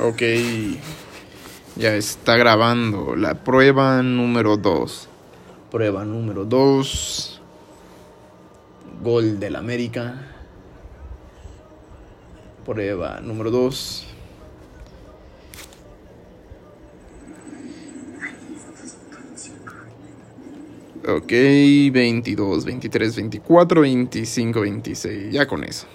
Ok. Ya está grabando la prueba número 2. Prueba número 2. Gol del América. Prueba número 2. Ok, 22, 23, 24, 25, 26. Ya con eso.